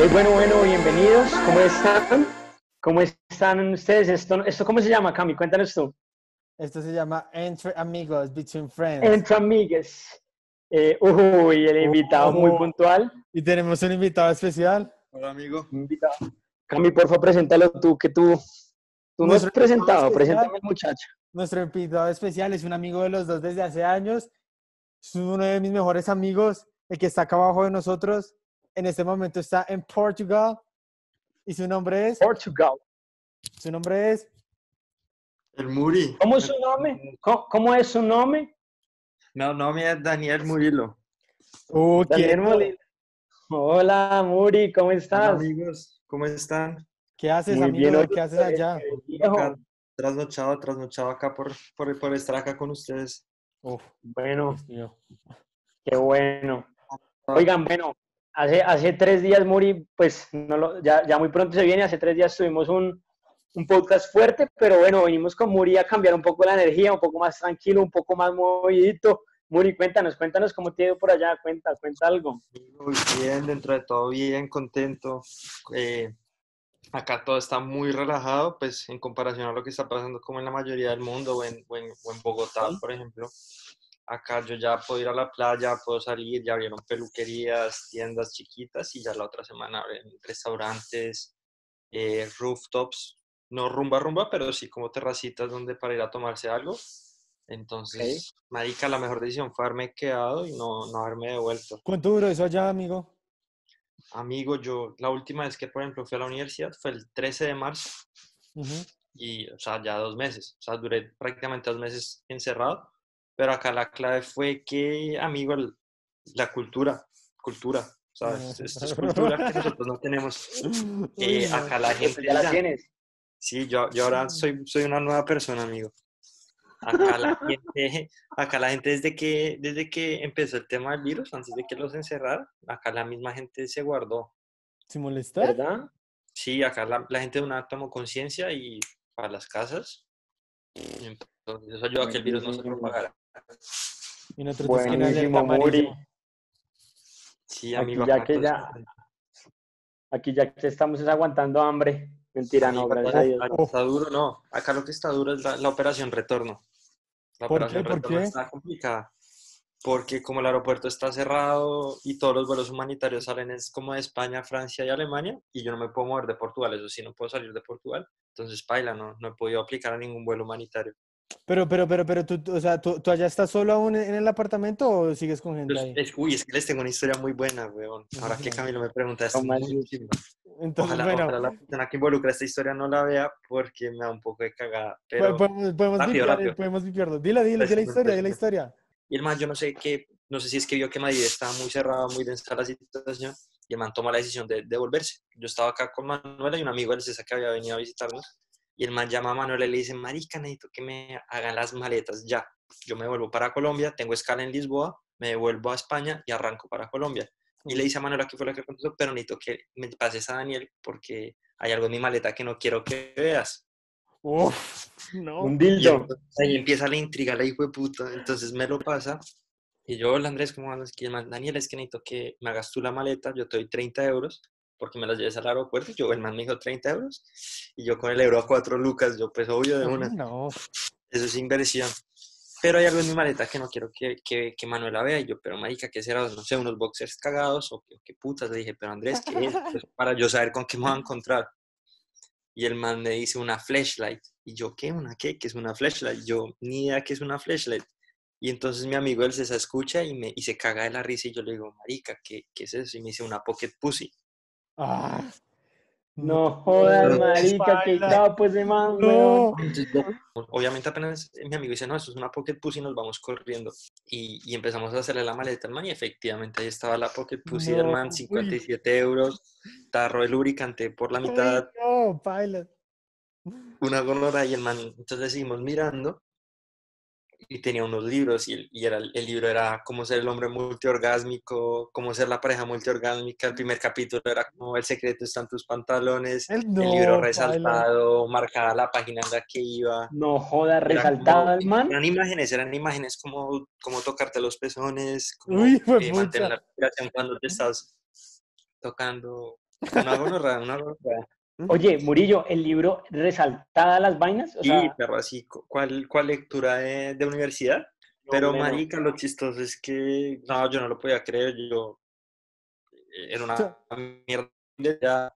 Hey, bueno, bueno, bienvenidos. ¿Cómo están? ¿Cómo están ustedes? ¿Esto, esto cómo se llama, Cami? Cuéntanos tú. Esto se llama Entre Amigos, Between Friends. Entre amigues. Eh, uy, el invitado muy puntual. Y tenemos un invitado especial. Hola amigo. Invitado. Cami, por favor, preséntalo tú, que tú, tú no has presentado. Preséntame especial. al muchacho. Nuestro invitado especial es un amigo de los dos desde hace años. Es uno de mis mejores amigos, el que está acá abajo de nosotros. En este momento está en Portugal. Y su nombre es. Portugal. Su nombre es. El Muri. ¿Cómo es su nombre? ¿Cómo, cómo es su nombre? No, no, mi es Daniel Murilo. Uh, Daniel. Molina. Hola, Muri, ¿cómo Hola estás? amigos, ¿cómo están? ¿Qué haces, Muy amigo? bien, ¿Qué haces allá? Viejo. Acá, trasnochado, trasnochado acá por, por, por estar acá con ustedes. Uf, Bueno, Dios mío. qué bueno. Oigan, bueno, hace, hace tres días, Muri, pues no lo- ya, ya muy pronto se viene, hace tres días tuvimos un, un podcast fuerte, pero bueno, venimos con Muri a cambiar un poco la energía, un poco más tranquilo, un poco más movidito. Muri, cuéntanos, cuéntanos cómo te ha ido por allá, cuenta, cuenta algo. Muy bien, dentro de todo bien, contento. Eh, acá todo está muy relajado, pues en comparación a lo que está pasando como en la mayoría del mundo o en, o en, o en Bogotá, por ejemplo. Acá yo ya puedo ir a la playa, puedo salir, ya abrieron peluquerías, tiendas chiquitas y ya la otra semana abren restaurantes, eh, rooftops, no rumba rumba, pero sí como terracitas donde para ir a tomarse algo. Entonces, marica, la mejor decisión fue haberme quedado y no, no haberme devuelto. ¿Cuánto duró eso allá, amigo? Amigo, yo la última vez que, por ejemplo, fui a la universidad fue el 13 de marzo y, o sea, ya dos meses. O sea, duré prácticamente dos meses encerrado. Pero acá la clave fue que, amigo, el- la cultura, cultura. O sea, es- esto es cultura que nosotros no tenemos. Eh, acá la gente Ya la tienes. Sí, yo, yo ahora soy, soy una nueva persona, amigo. Acá la gente, acá la gente desde que, desde que empezó el tema del virus, antes de que los encerraran, acá la misma gente se guardó. ¿Sin molestar? ¿Verdad? Sí, acá la, la gente de una tomó conciencia y para las casas. Entonces eso ayudó a que el virus no se propagara. Y nosotros Buenísimo, Muri. Sí, Aquí amigo. ya acá que ya-. Aquí ya que estamos es aguantando hambre. Mentira, no, Amigo, gracias acá a Dios. Está duro, no. Acá lo que está duro es la, la operación retorno. La ¿Por qué? operación ¿Por retorno qué? está complicada. Porque como el aeropuerto está cerrado y todos los vuelos humanitarios salen es como de España, Francia y Alemania, y yo no me puedo mover de Portugal, eso sí, no puedo salir de Portugal. Entonces, paila, no, no he podido aplicar a ningún vuelo humanitario. Pero, pero, pero, pero, tú, o sea, ¿tú, tú allá estás solo aún en el apartamento o sigues con gente ahí? es- uy, es que les tengo una historia muy buena, weón. Ahora que Camilo me pregunta esto. Entonces, Ojalá, bueno, ojalá la persona que involucra esta historia no la vea porque me da un poco de cagada. Pero, podemos, podemos rápido, vipiar, rápido. podemos vipiarlo. Dila, dila, dila la historia, dila la historia. Y el man, yo no sé qué, no sé si es que vio que Madrid estaba muy cerrado, muy densa la situación, y el man toma la decisión de devolverse. Yo estaba acá con Manuela y un amigo del CESA que había venido a visitarnos, y el man llama a Manuela y le dice, marica, necesito que me hagan las maletas ya. Yo me vuelvo para Colombia, tengo escala en Lisboa, me devuelvo a España y arranco para Colombia. Y le dice a Manuela que fue lo que contestó, pero necesito que me pases a Daniel porque hay algo en mi maleta que no quiero que veas. Uf, no. Un Y dildo. entonces ahí empieza la intriga, la hijo de puta. Entonces me lo pasa. Y yo, hola Andrés, ¿cómo andas? Y Daniel, es que necesito que me hagas tú la maleta. Yo te doy 30 euros porque me las lleves al aeropuerto. Yo, el man me dijo 30 euros. Y yo con el euro a 4 lucas, yo pues obvio de una. No. Eso es inversión. Pero hay algo en mi maleta que no quiero que, que, que Manuela vea. Y yo, pero marica, ¿qué será? No sé, unos boxers cagados o qué, qué putas. Le dije, pero Andrés, ¿qué es? Pues, para yo saber con qué me voy a encontrar. Y el man me dice una flashlight. Y yo, ¿qué? ¿Una qué? ¿Qué es una flashlight? Yo, ni idea qué es una flashlight. Y entonces mi amigo él se escucha y, me, y se caga de la risa y yo le digo, marica, ¿qué, qué es eso? Y me dice una pocket pussy. Ah, No jodas, marica, qué capo ese man, weón. no. Obviamente apenas mi amigo dice, no, eso es una pocket pussy, nos vamos corriendo. Y, y empezamos a hacerle la maleta al man y efectivamente ahí estaba la pocket pussy del No, man, uy. 57 euros, tarro de lubricante por la mitad, Ay, no, baila. una gorra y el man, entonces seguimos mirando y tenía unos libros y, el, y era, el libro era cómo ser el hombre multiorgásmico, cómo ser la pareja multiorgásmica, el primer capítulo era como el secreto está en tus pantalones, El, libro baila. resaltado, marcada la página en la que iba. No jodas, Era resaltado el man. Eran imágenes, eran imágenes como, como tocarte los pezones, como Uy, eh, mantener la respiración cuando te estás tocando Una gonorrea, una gonorrea. Oye, Murillo, el libro resaltada las vainas, o Sí, sea, pero así, cu- ¿cuál, cuál lectura de, de universidad? Pero, marica, lo chistoso es que, no, yo no lo podía creer, yo, eh, era una mierda, ya,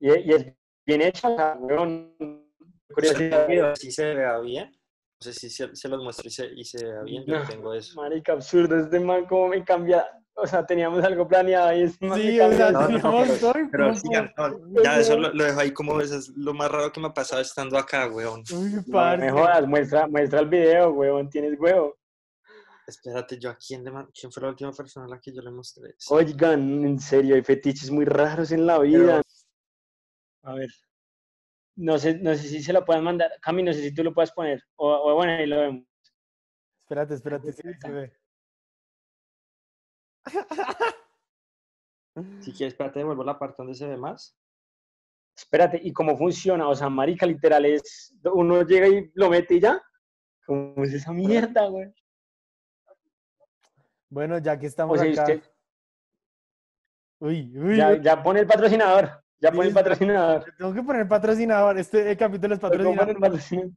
y, y es bien hecho, weón, curiosidad. si se vea bien, no sé si se, se los muestro y se, y se vea bien, yo No, tengo eso. Marica, absurdo, este man como me cambia, o sea, teníamos algo planeado y este man Sí, o sea, No, no, pero- todo no, ya eso lo, lo dejo ahí como eso es lo más raro que me ha pasado estando acá, weón. Uy, me jodas, muestra, muestra el video, weón, tienes huevo. Espérate, yo a quién le quién fue la última persona a la que yo le mostré? Oigan, en serio, hay fetiches muy raros en la vida. A ver. No sé, no sé si se lo pueden mandar. Cami, no sé si tú lo puedes poner. O, o bueno, ahí lo vemos. Espérate, espérate, sí, se ve. Si quieres, espérate, devuelvo la parte donde se ve más. Espérate, ¿y cómo funciona? O sea, marica, literal es, uno llega y lo mete y ya. ¿Cómo es esa mierda, güey? Bueno, ya que O estamos sea, acá. usted, Uy, uy, ya, uy, ya pone el patrocinador. Ya pone el patrocinador. Tengo que poner patrocinador. Este capítulo es ¿Cómo pone patrocinado. el patrocinador?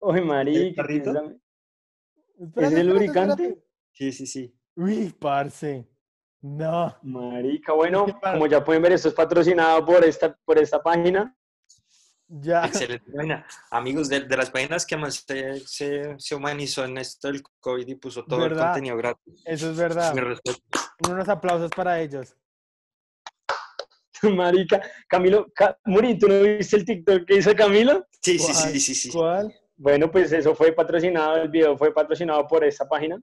Uy, marica. ¿qué es el lubricante? Sí, sí, sí. Uy, parce. No. Marica, bueno, como ya pueden ver, esto es patrocinado por esta, por esta página. Ya. Excelente página. Amigos, de, de las páginas que más se, se, se humanizó en esto del COVID y puso todo el contenido gratis. Eso es verdad. Unos aplausos para ellos. Marica, Camilo, Ca- Muri, ¿tú no viste el TikTok que hizo Camilo? Sí, sí, sí, sí, sí. ¿Cuál? Bueno, pues eso fue patrocinado, el video fue patrocinado por esta página.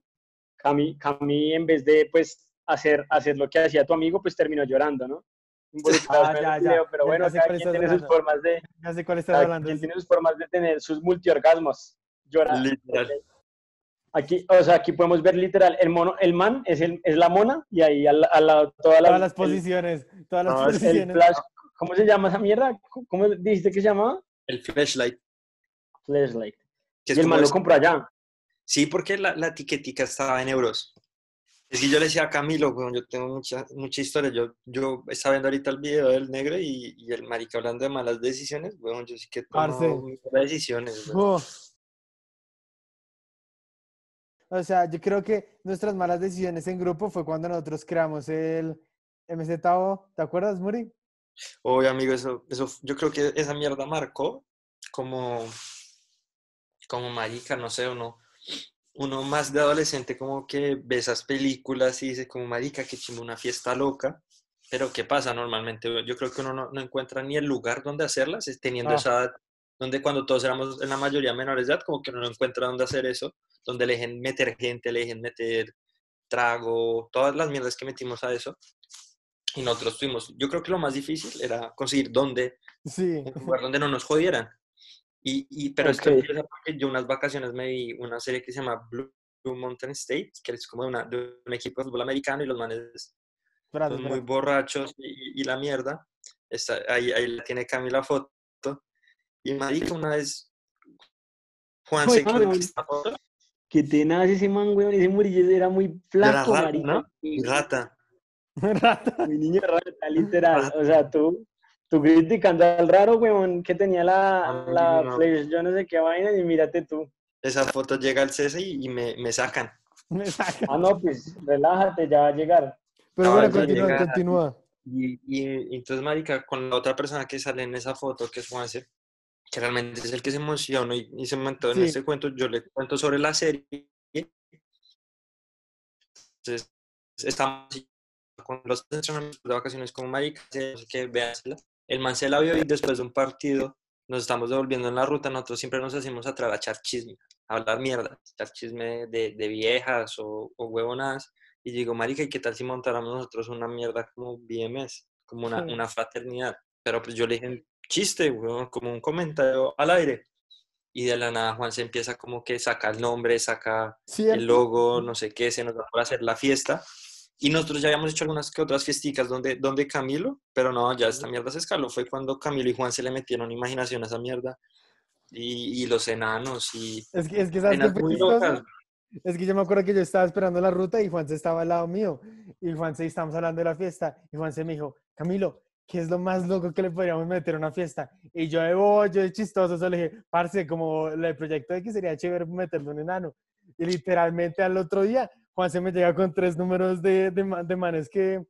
Cami, Cami en vez de pues hacer, hacer lo que hacía tu amigo, pues terminó llorando, ¿no? Involucrado Ah, en el ya, ya. video, pero Ya bueno, cada quien tiene sus formas de, Ya sé cuál estás hablando. quien tiene sus formas de tener sus multiorgasmos. Llorar. Literal. Aquí, o sea, aquí podemos ver literal, el mono, el man es, el, es la mona y ahí al, al lado todas las, Todas las el- posiciones. Todas las No, es el posiciones. flash, ¿cómo se llama esa mierda? ¿Cómo dijiste que se llamaba? El flashlight. Flashlight. Que es Y el man lo compró allá. Sí, porque la, la etiquetica estaba en euros. Es que yo le decía a Camilo, weón, yo tengo mucha, mucha historia. Yo, yo estaba viendo ahorita el video del negro y, y el marica hablando de malas decisiones. Weón, yo sí que tomo malas decisiones. weón. O sea, yo creo que nuestras malas decisiones en grupo fue cuando nosotros creamos el MZO. ¿Te acuerdas, Muri? Oye, amigo, eso, eso, yo creo que esa mierda marcó como, como marica, no sé, uno, uno más de adolescente como que ve esas películas y dice como marica, que chimba una fiesta loca. Pero ¿qué pasa normalmente? Yo creo que uno no, no encuentra ni el lugar donde hacerlas, teniendo Ah. esa edad, donde cuando todos éramos en la mayoría menores de edad, como que uno no encuentra dónde hacer eso, donde le dejen meter gente, le dejen meter trago, todas las mierdas que metimos a eso. Y nosotros tuvimos, yo creo que lo más difícil era conseguir dónde, Sí. un lugar donde no nos jodieran. Y, y, pero esto Ok. empieza porque yo unas vacaciones me vi una serie que se llama Blue, Mountain State, que es como de, una, de un equipo de fútbol americano y los manes son muy borrachos y, y la mierda. Está, ahí, ahí la tiene Camila foto. Y marica, una vez Juan se quedó güey. esta foto. Que tenaz ese man, weón. Ese Murillo era muy Era flaco, rata, marica. ¿no? Y rata. Rata. Mi niño rata, literal. O sea, tú, tú criticando al raro, weón, que tenía la, Ay, la no. flash, yo no sé qué vaina, y mírate tú. Esa foto llega al CESE y, y me, me sacan. Me saca. Ah, no, pues relájate, ya va a llegar. Pero No, bueno, continúa, llega- continúa. Y, y- y entonces, marica, con la otra persona que sale en esa foto, que es Juanse, que realmente es el que se emocionó y, y se montó en Sí. este cuento, yo le cuento sobre la serie. Entonces, estamos con los entrenamientos de vacaciones como marica, así que véansela. El man se la vio y después de un partido nos estamos devolviendo en la ruta, nosotros siempre nos hacemos atrás a echar chisme, a hablar mierda, echar chisme de, de viejas o, o huevonadas. Y digo, marica, ¿y qué tal si montáramos nosotros una mierda como BMS, como una, Sí. una fraternidad? Pero pues yo le dije, chiste, weón, como un comentario al aire. Y de la nada Juan se empieza como que saca el nombre, saca ¿Cierto? el logo, no sé qué, se nos va por hacer la fiesta. Y nosotros ya habíamos hecho algunas que otras fiesticas donde, donde Camilo, pero no, ya esta mierda se escaló. Fue cuando Camilo y Juan se le metieron imaginación a esa mierda. Y, y los enanos y Es que, es que ¿sabes. Es que yo me acuerdo que yo estaba esperando la ruta y Juan se estaba al lado mío. y Juanse, y estábamos hablando de la fiesta, y Juanse me dijo, Camilo, ¿qué es lo más loco que le podríamos meter a una fiesta? Y yo de bobo, yo de chistoso, solo dije, parce, como el proyecto de que sería chévere meterle un enano. Y literalmente al otro día, Juanse me llega con tres números de, de, ma- de manes que,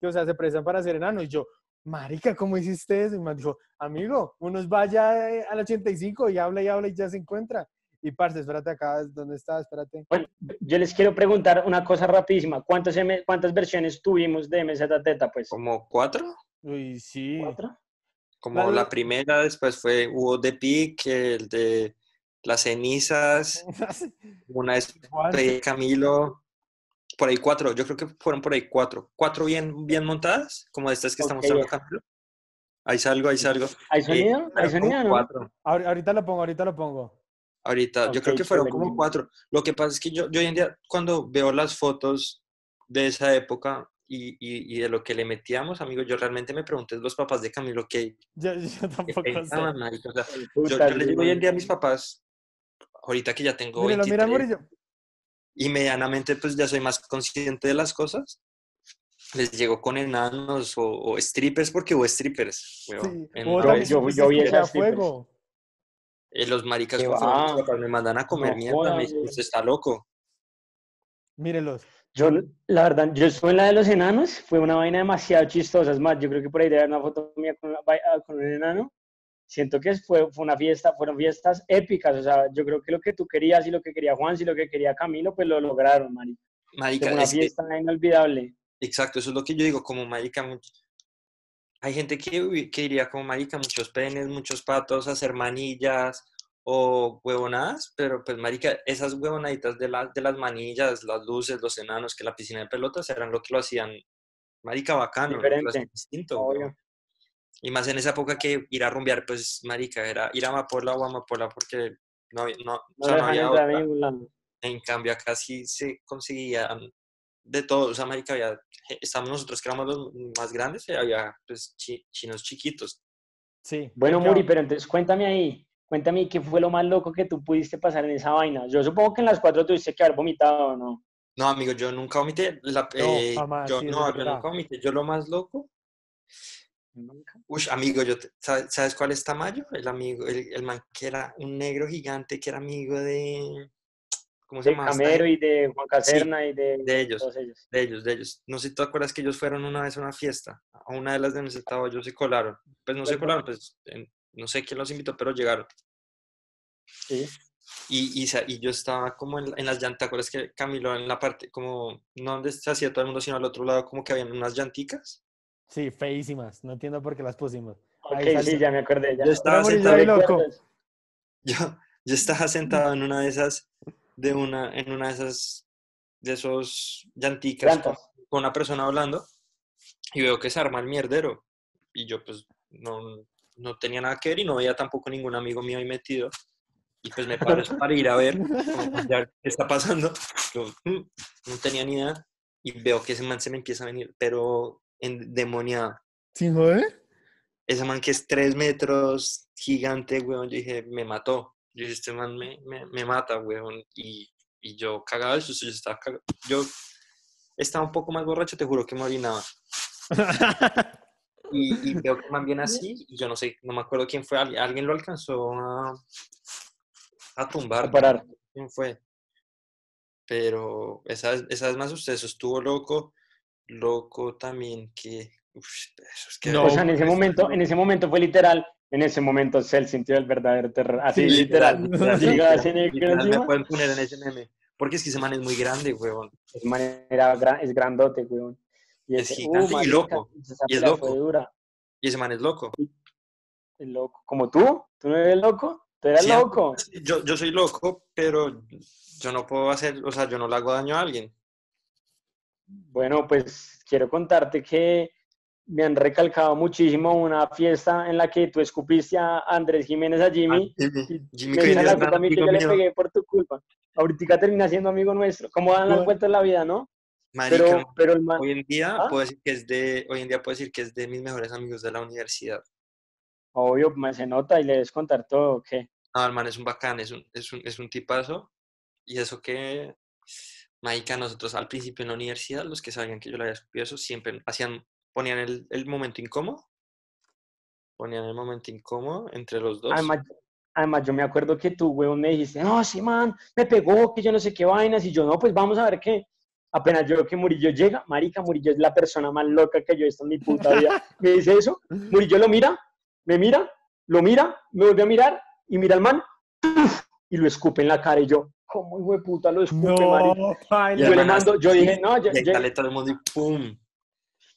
que, o sea, se prestan para ser enano. Y yo, marica, ¿cómo hiciste eso? Y me dijo, amigo, uno vaya eh, al 85 y habla y habla y ya se encuentra. Y parce, espérate acá, ¿dónde está? Espérate. Bueno, yo les quiero preguntar una cosa rapidísima. ¿Cuántas, M- cuántas versiones tuvimos de MZZ? Pues, Como cuatro. Uy, sí. ¿cuatro? Como La- la primera, después fue, hubo The Peak, el de las cenizas, una Juan, de Camilo, por ahí cuatro, yo creo que fueron por ahí cuatro, cuatro bien, bien montadas, como estas que está Ok. mostrando. Ahí salgo, ahí salgo. ¿Hay Eh, sonido? pero ¿Hay sonido? no? cuatro. ahor- ahorita lo pongo, ahorita lo pongo. Ahorita, yo creo que fueron chévere. como cuatro. Lo que pasa es que yo, yo hoy en día, cuando veo las fotos de esa época y, y, y de lo que le metíamos, amigo, yo realmente me pregunté los papás de Camilo qué, Yo, yo tampoco sé. O sea, yo, yo le digo hoy en día a mis papás, ahorita que ya tengo Míralo, mira, 23, Murillo. Y medianamente pues ya soy más consciente de las cosas, les llego con enanos o, o strippers, porque hubo strippers, weón, Sí. yo- strippers yo vi a fuego. Eh, los maricas papás me mandan a comer No mierda, me dicen, usted está loco. Mírelos. Yo, la verdad, yo estuve en la de los enanos, fue una vaina demasiado chistosa. Es más, yo creo que por ahí debe haber una foto mía con, una con un enano. Siento que fue, fue una fiesta, fueron fiestas épicas. O sea, yo creo que lo que tú querías y lo que quería Juan y lo que quería Camilo, pues lo lograron, marica. Marica, Fue una es que- fiesta inolvidable. Exacto, eso es lo que yo digo, como marica, hay gente que, que diría como marica, muchos penes, muchos patos, hacer manillas o huevonadas, pero pues marica, esas huevonaditas de, las de las manillas, las luces, los enanos, que la piscina de pelotas eran lo que lo hacían, marica, bacano, que lo hacían Diferente, distinto, Obvio. Y más en esa época que ir a rumbear, pues marica, era ir a Amapola o a Amapola porque no, había- no, o No sea, no había otra. En cambio, acá sí se conseguían de todo. O sea, marica, había, eh, estamos nosotros que éramos los más grandes y había pues, chi- chinos chiquitos. Sí. Bueno, Muri, pero entonces cuéntame ahí, cuéntame qué fue lo más loco que tú pudiste pasar en esa vaina. Yo supongo que en las cuatro tuviste que haber vomitado, ¿no? No, amigo, yo nunca vomité. La, eh, jamás, yo, sí, no, yo nunca vomité. Yo lo más loco. Uy, amigo, yo te- ¿sabes, cuál es Tamayo? El amigo, el, el man que era un negro gigante que era amigo de. ¿Cómo se De llama? Camero y de Juan Caserna y de, de ellos. todos ellos. De ellos, de ellos. No sé si tú te acuerdas que ellos fueron una vez a una fiesta. A una de las de estaba yo se colaron. Pues no se Bueno. colaron, pues en- no sé quién los invitó, pero llegaron. Sí. Y, y, y yo estaba como en, en las llantas, ¿te acuerdas que Camilo en la parte, como, no donde se hacía todo el mundo, sino al otro lado, como que habían unas llanticas? Sí, feísimas. No entiendo por qué las pusimos. Ok, Ahí sí, ya me acordé. Ya. Yo estaba sentado, loco. Yo, yo estaba sentado en una de esas, de una, en una de esas, de esos llanticas con, con una persona hablando y veo que se arma el mierdero. Y yo pues no, no tenía nada que ver y no veía tampoco ningún amigo mío ahí metido. Y pues me paro para ir a ver qué está pasando. Yo, mm, no tenía ni idea y veo que ese man se me empieza a venir, pero endemoniado. ¿Sin joder? Ese man que es tres metros, gigante, weón, yo dije, me mató. Yo dije, este man me, me, me mata, weón. Y, y yo cagado de susto, yo estaba cagado. Yo estaba un poco más borracho, te juro que me orinaba. Y, y veo que man viene así, y yo no sé, no me acuerdo quién fue, alguien, lo alcanzó a, a tumbar. A parar. quién fue. Pero esa, esa vez más usted, eso estuvo loco. Loco también que... uf, eso es que No, o sea, en ese eso- momento, en ese momento fue literal. En ese momento se sintió el verdadero terror. Así, Sí, literal. literal, ese me pueden poner en ese meme. Porque es que ese man es muy grande, huevón. Es manera, gra- es grandote, weón. Y Es ese- gigante y loco, y es loco. Dura. Y ese man es loco. Es loco. Como tú. Tú no eres loco. Tú eres Sí, loco. Yo, yo soy loco, pero yo no puedo hacer, o sea, yo no le hago daño a alguien. Bueno, pues quiero contarte que me han recalcado muchísimo una fiesta en la que tú escupiste a Andrés Jiménez a Jimmy. Ah, y Jimmy me la culpa a mí que yo le pegué por tu culpa. Ahorita termina siendo amigo nuestro. ¿Cómo dan las vueltas en la vida, no? Marica, Pero, pero el man, hoy en día ¿Ah? puedo decir que es de, hoy en día puedo decir que es de mis mejores amigos de la universidad. obvio, me se nota y le debes contar todo, ¿qué? No, el man es un bacán, es un, es un, es un tipazo. Y eso que, Marica, nosotros al principio en la universidad, los que sabían que yo le había escupido eso, siempre hacían, ponían el, el momento incómodo. Ponían el momento incómodo entre los dos. Además, además, yo me acuerdo que tú, huevón, me dijiste, no, sí, man, me pegó, que yo no sé qué vainas, y yo, no, pues vamos a ver qué. Apenas yo veo que Murillo llega, marica, Murillo es la persona más loca que yo he visto en mi puta vida. Me dice eso, Murillo lo mira, me mira, lo mira, me vuelve a mirar, y mira al man, y lo escupe en la cara, y yo, ¿cómo hijo de puta lo escupe, marica? No, Y Yo le mando, yo dije, no, yo, Y yo- sale todo el mundo y ¡pum!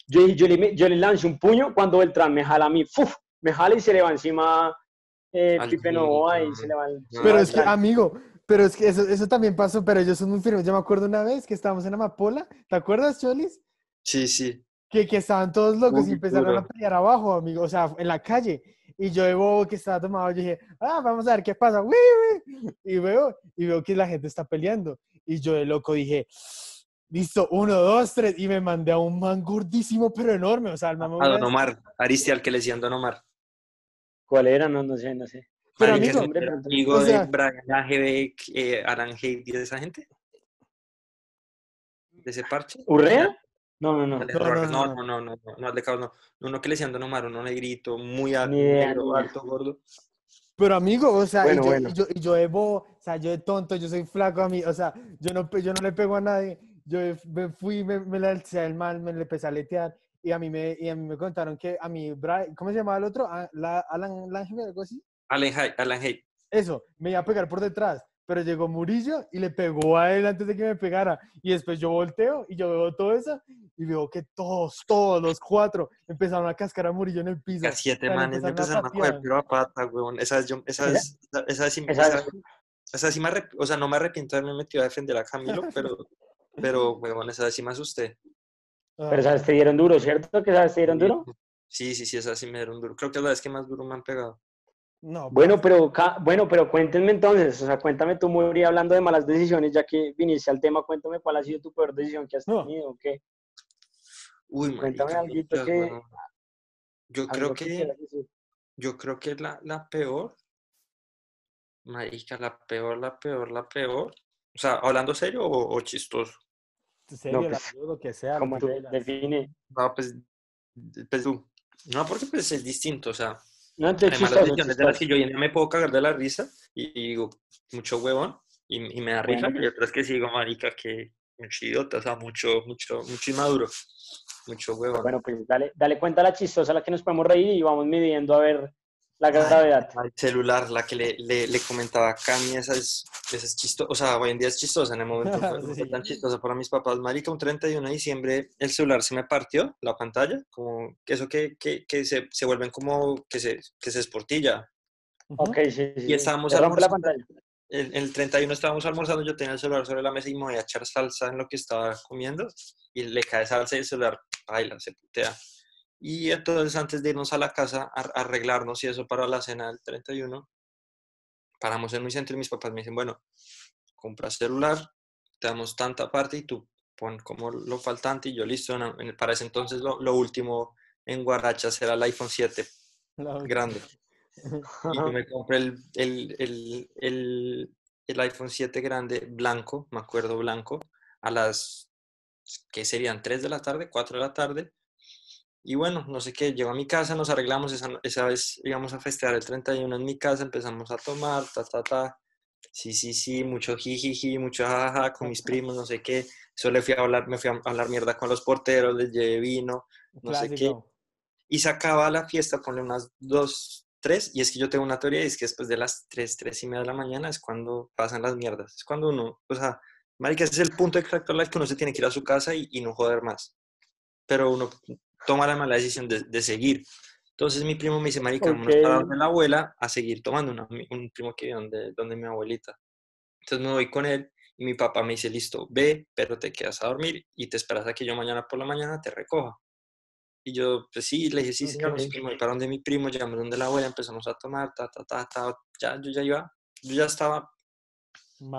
yo, yo le, yo le lanzo un puño cuando Beltrán me jala a mí, ¡fuf! me jala y se le va encima eh, Al Pipe Novoa y se le va el- Pero es que, amigo, pero es que eso, eso también pasó, pero ellos son muy firmes. Yo me acuerdo una vez que estábamos en Amapola, ¿te acuerdas, Cholis? Sí, sí. Que, que estaban todos locos y Uy, empezaron a duro. pelear abajo, amigo, o sea, en la calle. Y yo de bobo que estaba tomado, yo dije, ah, vamos a ver qué pasa. ¡Uy, uy! Y veo, y veo que la gente está peleando. Y yo de loco dije, listo, uno, dos, tres. Y me mandé a un man gordísimo, pero enorme. O sea, el man A Don Omar, Aristi al que le decían Don Omar. ¿Cuál era? No, no sé, no sé. Pero amigo, ¿sí hombre, amigo o sea- de Brian AGB, eh, Aranje y de esa gente. ¿De ese parche? ¿Urrea? No, no, no. No, no, No, no, no, no, no, no. Uno que le decían Don Omar, uno negrito, muy alto, negro, alto, gordo. Pero amigo, o sea, Bueno, y, yo, bueno. y, yo, y yo de bobo, o sea, yo de tonto, yo soy flaco a mí, o sea, yo no, yo no le pego a nadie. Yo me fui, me, me la alcé al mal, me le empecé a letear y a mí me, y a mí me contaron que a mí, Brian, ¿cómo se llamaba el otro? Ah, La, Alan Lange, algo así. Alan Hay, Alan Hay. Eso, me iba a pegar por detrás, pero llegó Murillo y le pegó a él antes de que me pegara. Y después yo volteo y yo veo todo eso y veo que todos, todos los cuatro empezaron a cascar a Murillo en el piso. A siete O sea, le manes me empezaron a a coger pero a pata, weón. Esa es, yo, esa es, esa es, Esa esa- es- esa sí me o sea, no me arrepiento de haberme metido a defender a Camilo, pero, pero, weón, esa sí me asusté. Pero Ah. sabes, te dieron duro, ¿cierto? ¿Que sabes, te dieron duro? Sí, sí, sí, esa sí me dieron duro. Creo que es la vez que más duro me han pegado. No, Bueno, pero, bueno, pero cuéntenme entonces, o sea, cuéntame tú, Muri, hablando de malas decisiones, ya que viniste al tema, cuéntame cuál ha sido tu peor decisión que has No. tenido, ¿o qué? Uy, Cuéntame muchas, que-. Yo Algo creo que, decir. yo creo que la, la peor, marica, la peor, la peor, la peor. O sea, ¿hablando serio o, o chistoso? Serio, la pues, lo que sea. lo ¿Cómo que te digas. define? No, pues, pues tú. No, porque pues es distinto, o sea, No, decisiones de las chistoso. que yo día me puedo cagar de la risa y, y digo, mucho huevón, y, y me da risa, Bueno. y otras que sí digo, marica, que mucho idiota, o sea, mucho, mucho, mucho inmaduro, mucho huevón. Bueno, pues dale, dale cuenta a la chistosa, la que nos podemos reír y vamos midiendo a ver la gravedad. Al celular, la que le, le, le comentaba a Cami, esa es, esa es chistosa, o sea, hoy en día es chistosa, en el momento fue, no fue tan chistosa para mis papás. Marica, un 31 de diciembre el celular se me partió, la pantalla, como que eso que, que, que se, se vuelven como, que se, que se esportilla. Ok, sí, sí. Y estábamos rompe la pantalla. El, el 31 estábamos almorzando, yo tenía el celular sobre la mesa y me voy a echar salsa en lo que estaba comiendo y le cae salsa y el celular baila, se putea. Y entonces antes de irnos a la casa a arreglarnos y eso para la cena del 31, paramos en mi centro y mis papás me dicen, bueno, compra celular, te damos tanta parte y tú pon como lo faltante y yo listo. para ese entonces lo, lo último en Guarachas era el iPhone 7 La- grande. Y yo me compré el, el, el, el, el iPhone 7 grande, blanco, me acuerdo blanco, a las, que serían 3 de la tarde, 4 de la tarde. Y bueno, no sé qué, llego a mi casa, nos arreglamos, esa, esa vez íbamos a festejar el 31 en mi casa, empezamos a tomar, ta, ta, ta. Sí, sí, sí, mucho jijiji, mucho jajaja con mis primos, no sé qué. Eso le fui a hablar, me fui a hablar mierda con los porteros, les llevé vino, no sé qué. Clásico. y se acaba la fiesta, ponle unas dos, tres, y es que yo tengo una teoría, y es que después de las tres, tres y media de la mañana es cuando pasan las mierdas, es cuando uno, o sea, marica, ese es el punto exacto al que uno se tiene que ir a su casa y, y no joder más, pero uno toma la mala decisión de, de seguir. Entonces mi primo me dice, marica, vámonos para Ok. donde la abuela a seguir tomando, una- un primo que vive donde, donde mi abuelita. Entonces me voy con él y mi papá me dice, listo, ve, pero te quedas a dormir y te esperas a que yo mañana por la mañana te recoja. Y yo, pues sí, le dije, sí, señor, no sé Ok. qué, me voy para donde mi primo, llamamos donde la abuela, empezamos a tomar, ta, ta, ta, ta, ya, yo ya iba, yo ya estaba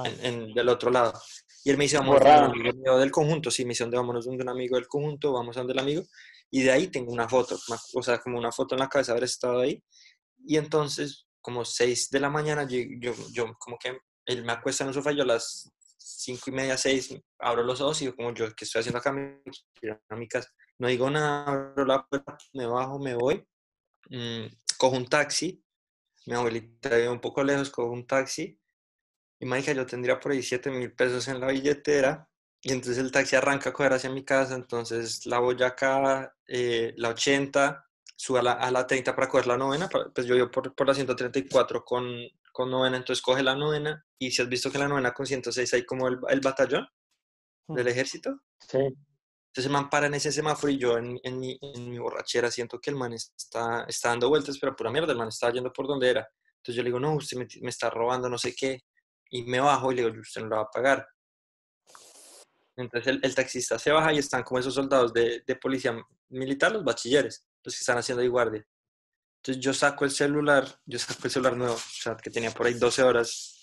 en, en- del otro lado. Y él me dice, vamos donde un amigo del conjunto, sí, me dice, "¿Dónde vámonos donde un amigo del conjunto, vamos a donde el amigo, y de ahí tengo una foto, o sea, como una foto en la cabeza de haber estado ahí, y entonces, como 6 de la mañana, yo, yo, yo como que él me acuesta en el sofá, yo a las cinco y media, seis, abro los ojos y digo, como yo, ¿qué estoy haciendo acá? Me mi casa. No digo nada, abro la puerta, me bajo, me voy, mm, cojo un taxi, mi abuelita vive un poco lejos, cojo un taxi, y marica, yo tendría por ahí 7 mil pesos en la billetera, y entonces el taxi arranca a coger hacia mi casa, entonces la voy acá, eh, la 80, subo a la, a la 30 para coger la novena, pues yo vivo por, por la 134 con, con novena, entonces coge la novena, y si has visto que la novena con 106 hay como el, el batallón del ejército, Sí. entonces el man para en ese semáforo y yo en, en, mi, en mi borrachera siento que el man está, está dando vueltas, pero pura mierda, el man está yendo por donde era. Entonces yo le digo, no, usted me, me está robando, no sé qué. Y me bajo y le digo, usted no lo va a pagar. Entonces el, el taxista se baja y están como esos soldados de, de policía militar, los bachilleres, los que están haciendo ahí guardia. Entonces yo saco el celular, yo saco el celular nuevo, o sea, que tenía por ahí 12 horas,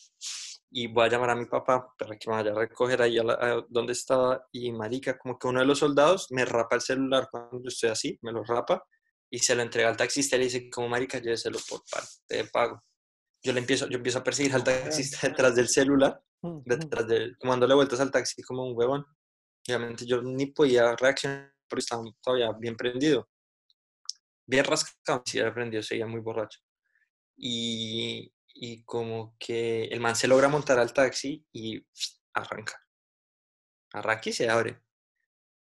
y voy a llamar a mi papá para que me vaya a recoger ahí a, la- a donde estaba. Y marica, como que uno de los soldados me rapa el celular cuando yo estoy así, me lo rapa y se lo entrega al taxista y le dice, como marica, lléveselo por parte de pago. Yo le empiezo, yo empiezo a perseguir al taxista detrás del celular, detrás de, como dándole vueltas al taxi como un huevón. Obviamente yo ni podía reaccionar porque estaba todavía bien prendido. Bien rascado, sí, había prendido, seguía muy borracho. Y, y como que el man se logra montar al taxi y arranca. Arranca y se abre.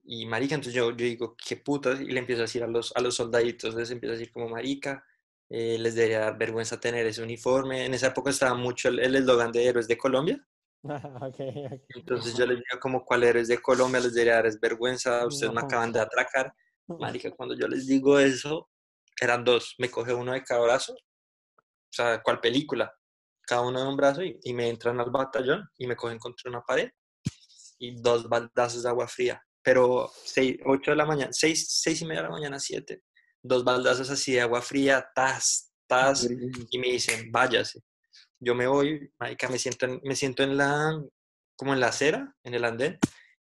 Y marica, entonces yo, yo digo, qué putas, y le empiezo a decir a los, a los soldaditos, les empiezo a decir como marica, eh, les debería dar vergüenza tener ese uniforme. En esa época estaba mucho el el eslogan de Héroes de Colombia. Ok, ok. Entonces yo les digo como cuál Héroes de Colombia, les debería dar es vergüenza, ustedes me No. acaban de atracar. Marica, cuando yo les digo eso, eran dos, me coge uno de cada brazo, o sea, ¿cuál película? Cada uno de un brazo y, y me entran al batallón y me cogen contra una pared y dos baldazos de agua fría. Pero seis, 8 de la mañana, 6, seis y media de la mañana, 7, dos baldazos así de agua fría, tas, tas, y me dicen, váyase. Yo me voy, marica, me siento en, me siento en la, como en la acera, en el andén,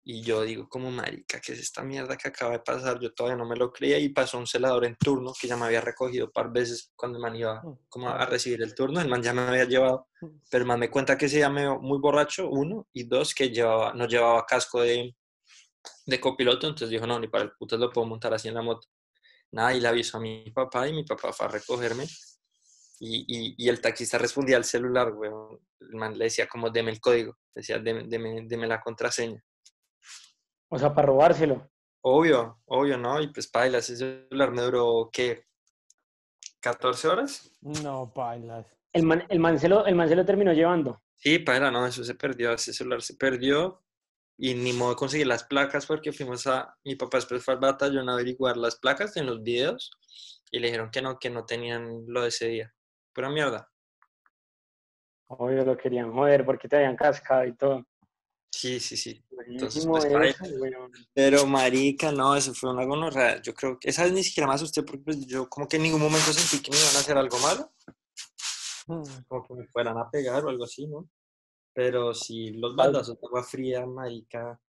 y yo digo, como marica, ¿qué es esta mierda que acaba de pasar? Yo todavía no me lo creía y pasó un celador en turno que ya me había recogido un par veces cuando el man iba como a, a recibir el turno, el man ya me había llevado, pero el man me cuenta que se llamó muy borracho, uno, y dos, que llevaba, no llevaba casco de, de copiloto, entonces dijo, no, ni para el puto lo puedo montar así en la moto. Nada, y le avisó a mi papá y mi papá fue a recogerme. Y, y, y el taxista respondía al celular, weón. El man le decía como, deme el código. Decía, deme, deme, deme la contraseña. O sea, para robárselo. Obvio, obvio, ¿no? Y pues, paila, ese celular me duró, ¿qué? ¿14 horas? No, bailas. El man, el man, se, lo, el man se lo terminó llevando. Sí, paila, no, eso se perdió, ese celular se perdió. Y ni modo de conseguir las placas porque fuimos a, mi papá después fue al batallón a averiguar las placas en los videos y le dijeron que no, que no tenían lo de ese día. Pura mierda. Obvio lo querían joder porque te habían cascado y todo. Sí, sí, sí. Entonces, pues, eso. Pero marica, no, eso fue una gonorrea. Yo creo que esa vez ni siquiera me asusté porque pues, yo como que en ningún momento sentí que me iban a hacer algo malo, como que me fueran a pegar o algo así, ¿no? Pero sí, los baldazos de agua fría, marica,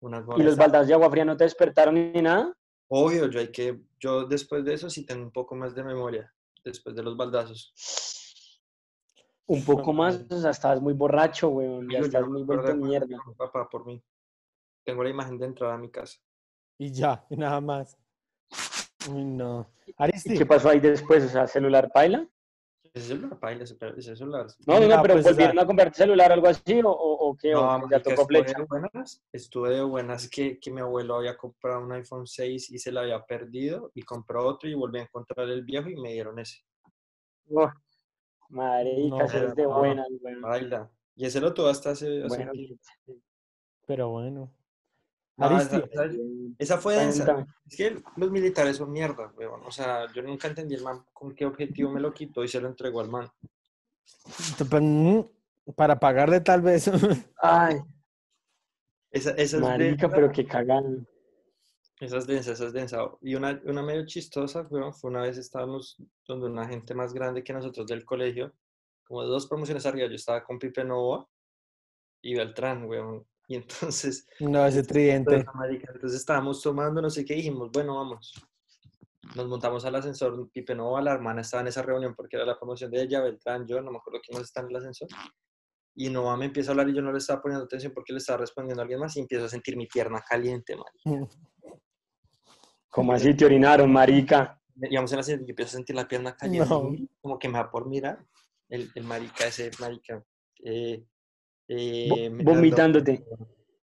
una ¿Y los baldazos de agua fría no te despertaron ni nada? Obvio, yo hay que, yo después de eso sí tengo un poco más de memoria, después de los baldazos. Un poco más, o sea, estabas muy borracho, weón. Ya estás muy vuelto mierda. papá por mí. Tengo la imagen de entrada a mi casa. Y ya, y nada más. Uy, no. ¿Y qué pasó ahí después? O sea, ¿celular paila? Ese celular, paila, ese ese celular. No, no, no, No, pero pues, ¿volvieron a comprarte celular o algo así? ¿O, o, o qué? ¿O ya estuve de buenas, estuve de buenas que, que mi abuelo había comprado un iPhone 6 y se lo había perdido y compró otro y volví a encontrar el viejo y me dieron ese. Oh, marica, No, eres de no. buenas, weón. Baila. Y ese lo tuve hasta hace, hace Bueno, un tiempo. pero bueno. No, Aristi, esa, fue densa. Es que los militares son mierda, weón. O sea, yo nunca entendí el man con qué objetivo me lo quitó y se lo entregó al man. mm, para pagarle tal vez. Ay, Esa, esa es marica, densa. pero qué cagada. Esa es densa, esa es densa. Y una, una medio chistosa, weón, fue una vez estábamos donde una gente más grande que nosotros del colegio, como dos promociones arriba, yo estaba con Pipe Novoa y Beltrán, weón. Y entonces, No, ese tridente. entonces, estábamos tomando, no sé qué, dijimos, bueno, vamos. Nos montamos al ascensor, Pipe Novoa, la hermana estaba en esa reunión porque era la promoción de ella, Beltrán, yo, no me acuerdo quién más está en el ascensor. y Noah me empieza a hablar y yo no le estaba poniendo atención porque le estaba respondiendo a alguien más y empiezo a sentir mi pierna caliente, marica. ¿Cómo así te orinaron, marica? Digamos en la siguiente, yo empiezo a sentir la pierna caliente, No. como que me va por mirar el, el marica ese, marica. Eh, eh, vomitándote.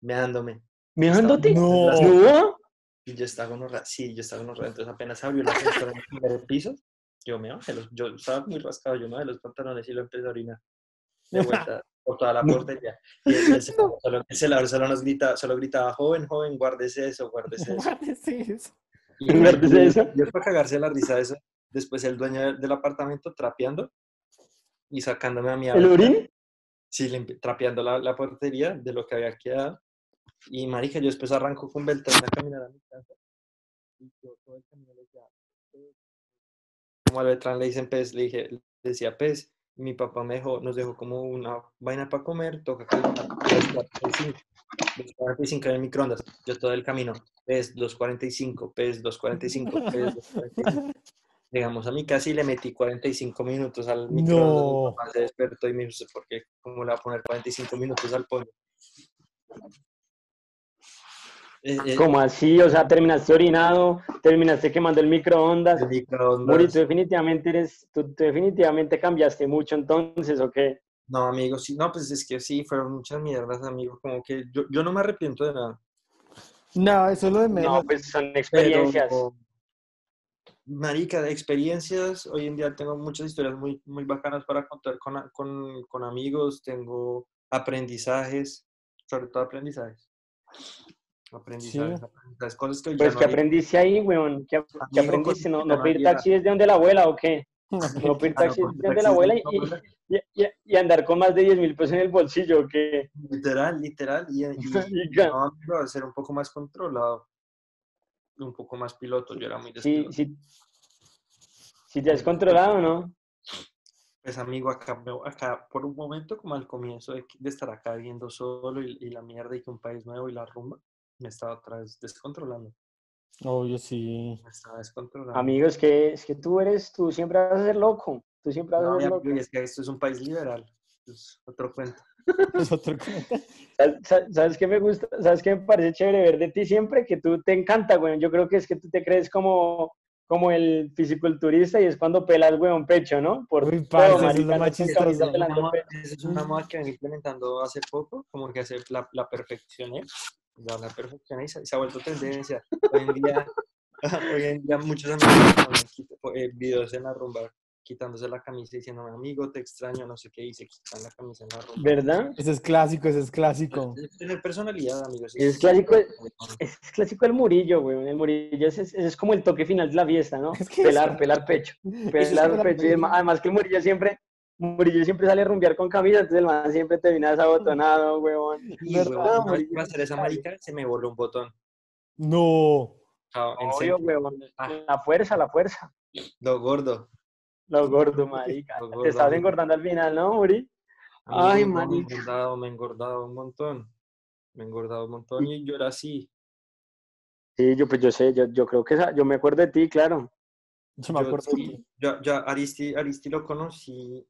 Meándome. ¿Mijándote? No. ¿No? Y yo estaba con sí, yo estaba con entonces apenas abrió la puerta en el primer piso, yo me bajé, los, yo estaba muy rascado, yo me bajé los pantalones y lo empecé a orinar. De vuelta por toda la portería. Y el, solo, el celador solo nos grita, solo gritaba, joven, joven, guárdese eso, guárdese eso. Guárdese eso. Y Guárdese eso. Yo para cagarse la risa de eso, después el dueño del- del apartamento trapeando y sacándome a a ¿El orín? Sí, trapeando la, la portería de lo que había quedado. Y marica, yo después arranco con Beltrán a caminar a mi casa. Y yo todo el camino le decía, como al Beltrán le dicen pez, le dije, le decía pez. Mi papá me dejó, nos dejó como una vaina para comer, toca calentar 2.45, 2.45 en el microondas. Yo todo el camino, pez 2.45, pez 2.45, pez 2.45. Llegamos a mi casa y le metí 45 minutos al microondas. Mi No. papá se despertó y me dijo, ¿por qué? ¿Cómo le va a poner 45 minutos al pollo? Eh, eh, ¿Cómo así? O sea, terminaste orinado, terminaste quemando el microondas. el microondas. Muri, tú definitivamente eres, tú, tú definitivamente cambiaste mucho entonces, ¿o qué? No, amigo, sí, no, pues es que sí, fueron muchas mierdas, amigo. Como que yo, yo no me arrepiento de nada. No, eso es lo de menos. No, pues son Pero, experiencias. Marica, de experiencias, hoy en día tengo muchas historias muy, muy bacanas para contar con, con, con amigos, tengo aprendizajes, sobre todo aprendizajes. Aprendizajes, aprendizajes, cosas que hoy ya Pues no que haría. aprendiste ahí, weón. ¿Qué, qué aprendiste? ¿No, no pedir taxi desde donde la abuela o qué? No pedir Ah, no, taxi porque desde taxis la abuela y, no, no. y- y- y andar con más de 10 mil pesos en el bolsillo, ¿o qué? Literal, literal. Y, y- no, amigo, ser un poco más controlado, un poco más piloto. Yo era muy Sí, despilotado. sí. Si te has controlado, ¿no? Pues amigo, acá, me- acá por un momento, como al comienzo de, de estar acá viviendo solo y, y la mierda y que un país nuevo y la rumba, me estaba otra vez descontrolando. Obvio, sí. Me estaba descontrolando. Amigo, es que, es que tú eres, tú siempre vas a ser loco. Tú siempre vas No, a ser loco. es que esto es un país liberal. Es otro cuento. Es otro cuento. ¿Sabes- ¿Sabes sabes qué me gusta? ¿Sabes qué me parece chévere ver de ti siempre? Que tú te encanta, güey. Yo creo que es que tú te crees como, como el fisiculturista y es cuando pelas, güey, pecho, ¿no? Por Uy, todo, parce, eso es lo más chistoso. Esa es una moda- que han implementado hace poco, como que hace la, la perfeccioné. Ya la perfeccioné y se, se ha vuelto tendencia. Hoy en día, hoy en día muchos amigos ponen eh, videos en la rumba quitándose la camisa y diciéndome, amigo, te extraño, no sé qué, y se quitan la camisa en la rumba. ¿Verdad? Ese es clásico, ese es clásico. Es tener personalidad, amigos. Es clásico, es clásico el murillo, güey. El murillo es, es, es como el toque final de la fiesta, ¿no? Es que Pelar, eso- pelar pecho. Pelar pecho. Y además- además que el murillo siempre, murillo siempre sale a rumbear con camisa, entonces el man siempre termina desabotonado, huevón. Y, ¿Verdad, Murillo? para hacer esa marica se me voló un botón. No. En Obvio, serio. huevón. Ah. La fuerza, la fuerza. Lo gordo. Lo gordo, marica. Lo Te estás engordando al final, ¿no, Muri? Ay, no, Me he marica. engordado, me he engordado un montón. Me he engordado un montón y yo era así. Sí, yo pues yo sé, yo, yo creo que esa- yo me acuerdo de ti, claro. Yo me Yo, acuerdo de sí, ti. yo, yo Aristi, Aristi lo conocí.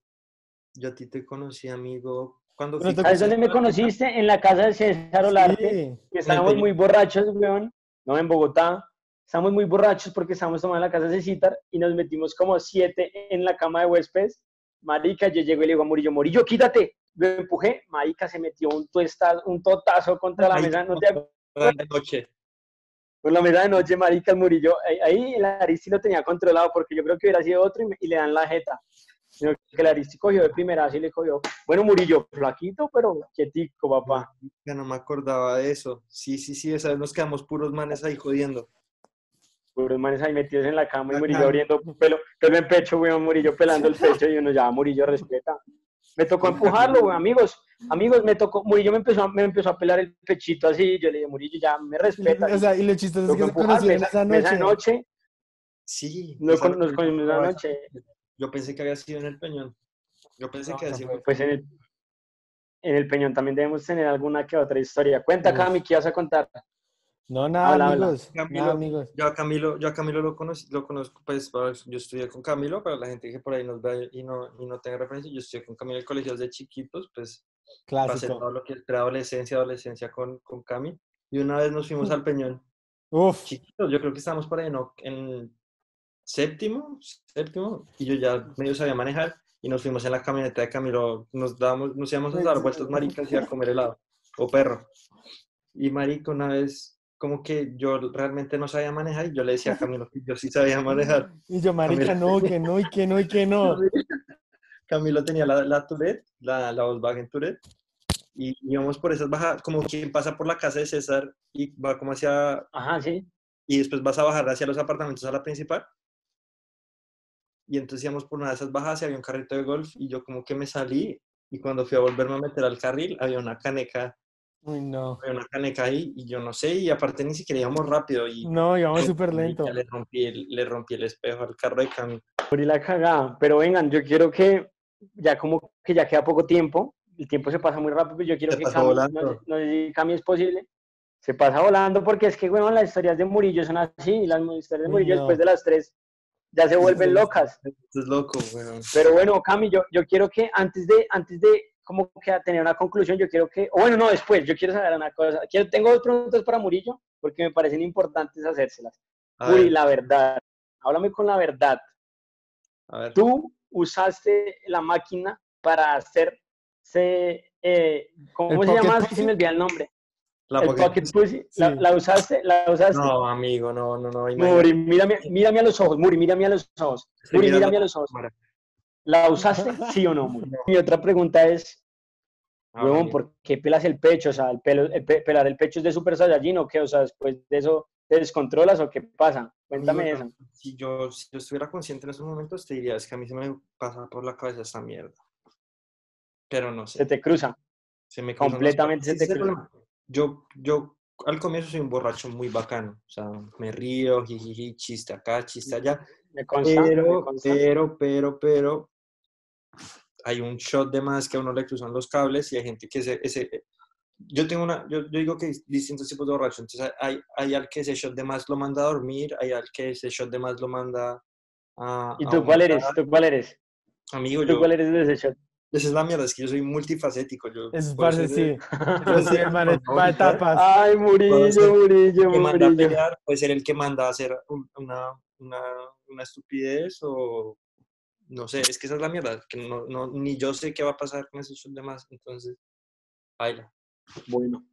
Yo a ti te conocí, amigo. Cuando fui ¿Sabes dónde me conociste? En la casa de César Olarte. Sí. que estábamos muy borrachos, weón, no en Bogotá, estábamos muy borrachos porque estábamos tomando en la casa de Citar y nos metimos como siete en la cama de huéspedes. Marica, yo llego y le digo a Murillo, Murillo, quítate. Lo empujé, Marica se metió un, tuesta, un totazo contra la Ahí mesa, no te acuerdas, de noche. por la mesa de noche, Marica, el Murillo, ahí, ahí el Aristi lo tenía controlado porque yo creo que hubiera sido otro y, me- y le dan la jeta. Sino que el Aristi cogió de primera y le cogió, bueno, Murillo, flaquito, pero quietico, papá. Ya no me acordaba de eso. Sí, sí, sí, esa vez nos quedamos puros manes ahí jodiendo. Puros manes ahí metidos en la cama y. Murillo abriendo pelo, pelo en pecho, weón, Murillo pelando el pecho y uno ya, Murillo, respeta. Me tocó empujarlo, weón, amigos, amigos, me tocó, Murillo me empezó, a- me empezó a pelar el pechito así, yo le dije, Murillo, ya, me respeta. O sea, y lo chistoso es que se empujarme, conocieron esa noche. esa noche, Sí. nos, nos noche conocimos esa noche, Yo pensé que había sido en el Peñón. Yo pensé No, que había sido pues en el, en el Peñón también debemos tener alguna que otra historia. Cuenta. Cami, ¿qué vas a contar? No, nada, habla. amigos. Camilo, Nada, amigos. Yo a Camilo, yo a Camilo lo, conocí, lo conozco, pues yo estudié con Camilo, para la gente que por ahí nos ve y no, y no tenga referencia, yo estudié con Camilo en el colegio desde chiquitos, pues pasé Clásico. todo lo que es preadolescencia, adolescencia con, con Cami. Y una vez nos fuimos al Peñón, Uf, chiquitos, yo creo que estábamos por ahí ¿no? en séptimo, séptimo, y yo ya medio sabía manejar, y nos fuimos en la camioneta de Camilo, nos dábamos, nos íbamos a dar vueltas maricas y a comer helado, o perro. Y marico, una vez, como que yo realmente no sabía manejar, y yo le decía a Camilo que yo sí sabía manejar. y yo, marica, no, que no, y que no, y que no. Camilo tenía la, la Tourette, la, la Volkswagen Tourette, y íbamos por esas bajadas, como quien pasa por la casa de César y va como hacia, Ajá, sí. y después vas a bajar hacia los apartamentos a la principal. Y entonces íbamos por una de esas bajadas y había un carrito de golf y yo como que me salí y cuando fui a volverme a meter al carril había una caneca, Uy, no. había una caneca ahí y yo no sé, y aparte ni siquiera íbamos rápido y No, íbamos súper y lento. le rompí, el, le rompí el espejo al carro de Cami. Muri la cagada. Pero vengan, yo quiero que ya como que ya queda poco tiempo, el tiempo se pasa muy rápido, yo quiero Se que Cami, no, no sé si Cami es posible, se pasa volando porque es que, bueno, las historias de Murillo son así, y las historias de Murillo no. después de las tres ya se vuelven locas. Esto es loco, weón. Pero bueno, Cami, yo, yo quiero que antes de, antes de como que a tener una conclusión, yo quiero que, o bueno, no, después, yo quiero saber una cosa. Quiero, tengo dos preguntas para Murillo porque me parecen importantes hacérselas. Ver, la verdad, háblame con la verdad. a ver. Tú usaste la máquina para hacer, se, eh, ¿cómo ¿El se llama? que se me olvida el nombre. La el Pocket- Pocket Pussy. ¿La, Sí. la usaste? ¿La usaste? No, amigo, no, no, no. Muri, mírame, mírame a los ojos, Muri, mírame a los ojos. Muri, mírame a la los ojos. ¿La usaste? ¿Sí o no? Mi otra pregunta es, Ah, Huevón. ¿por qué pelas el pecho? O sea, el pelo, el pe- pelar el pecho es de Super Saiyajin o qué? O sea, después de eso, ¿te descontrolas o qué pasa? Cuéntame eso. Si yo, si yo estuviera consciente en esos momentos, te diría, es que a mí se me pasa por la cabeza esta mierda. Pero no sé. Se te cruza. se me cruzan los completamente se te problema. Yo, yo al comienzo soy un borracho muy bacano. O sea, me río, jijiji, chiste acá, chiste allá. Me consta, me Pero, consta. pero, pero, pero, hay un shot de más que a uno le cruzan los cables y hay gente que ese, ese yo tengo una, yo, yo digo que hay distintos tipos de borracho, entonces hay, hay al que ese shot de más lo manda a dormir, hay al que ese shot de más lo manda a... ¿Y a tú cuál eres? ¿Tú cuál eres? Amigo, ¿Tú yo, cuál eres de ese shot? esa es la mierda, es que yo soy multifacético, yo parece, ser sí. sí, el man es No, para etapas. Ay, Murillo, ser Murillo, el que manda a Murillo. pelear, puede ser el que manda a hacer un- una, una, una estupidez o no sé, es que esa es la mierda, que no, no, ni yo sé qué va a pasar con esos shot de más, entonces, baila. Bueno,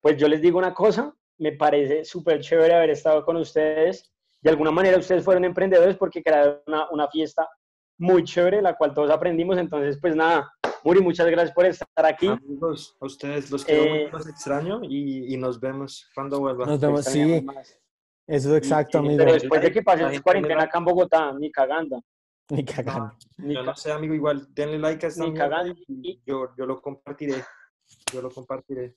pues yo les digo una cosa, me parece súper chévere haber estado con ustedes. De alguna manera ustedes fueron emprendedores porque crearon una, una fiesta muy chévere, la cual todos aprendimos. Entonces, pues nada, Muri, muchas gracias por estar aquí. Amigos, a ustedes los quiero Eh, mucho, los extraño y, y nos vemos cuando vuelva. Nos vemos, sí. más. Eso es exacto, y- amigo. Pero después de que pases Nadie cuarentena acá en Bogotá, ni cagando. Ni cagando. Ni Yo ca- no sé, amigo, igual denle like a esta Ni cagando. y yo, yo lo compartiré. Yo lo compartiré.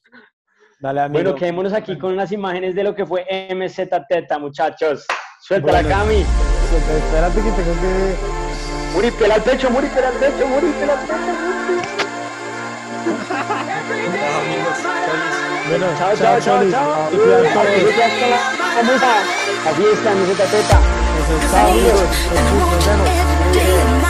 Dale, amigo. Bueno, quedémonos aquí con unas imágenes de lo que fue MZ Teta, muchachos. Suelta la Bueno. Cami. Suelta, Espérate que tengo que... Muri, pela el pecho, Muri, pela el pecho, Muri, pela el pecho. Bueno, Chao, chao, chao, chao. Aquí está. Aquí está MZ Teta. Eso, chao, amigos. dear